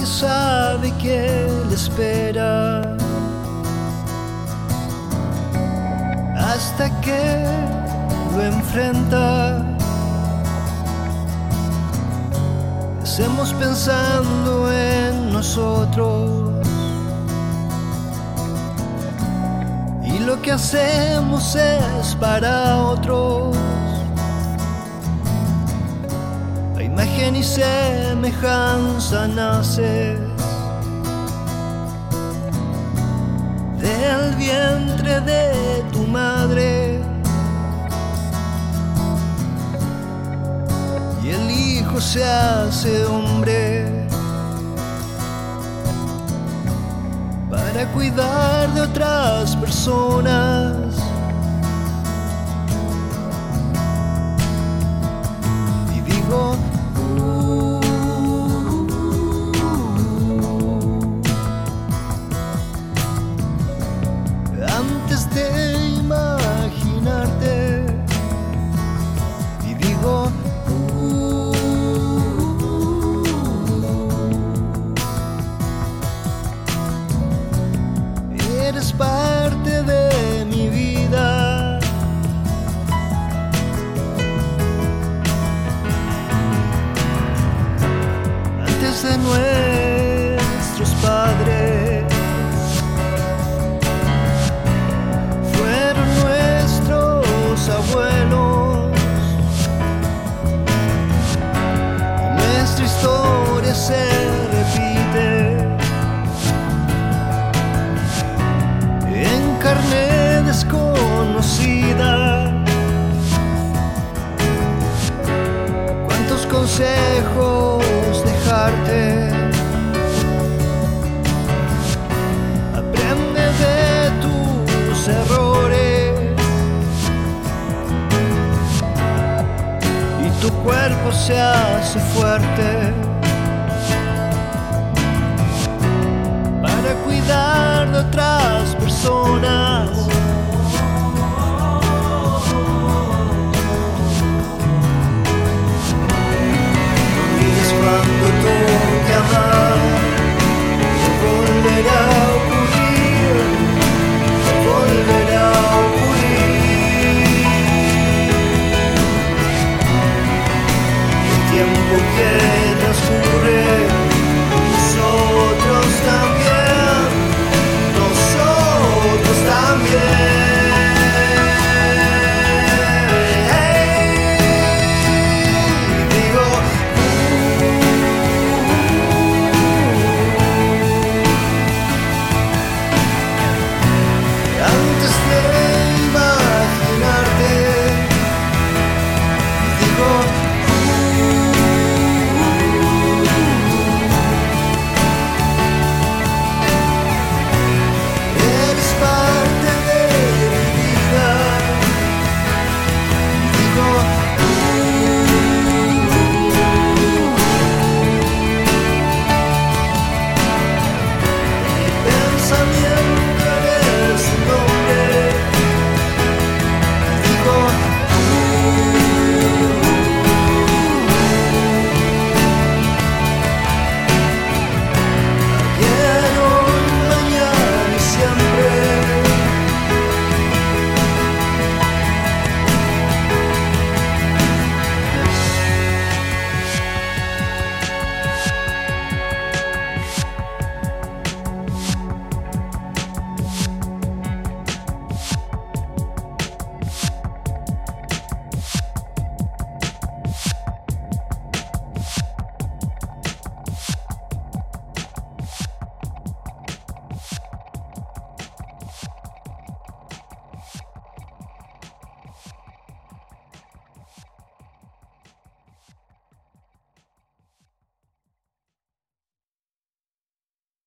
nadie sabe qué le espera. Hasta que lo enfrenta. Hacemos pensando en nosotros. Y lo que hacemos es para otros. Imagen y semejanza naces del vientre de tu madre. Y el hijo se hace hombre para cuidar de otras personas. Se repite en carne desconocida. ¿Cuántos consejos dejarte? Aprende de tus errores y tu cuerpo se hace fuerte. cuidar de outras pessoas.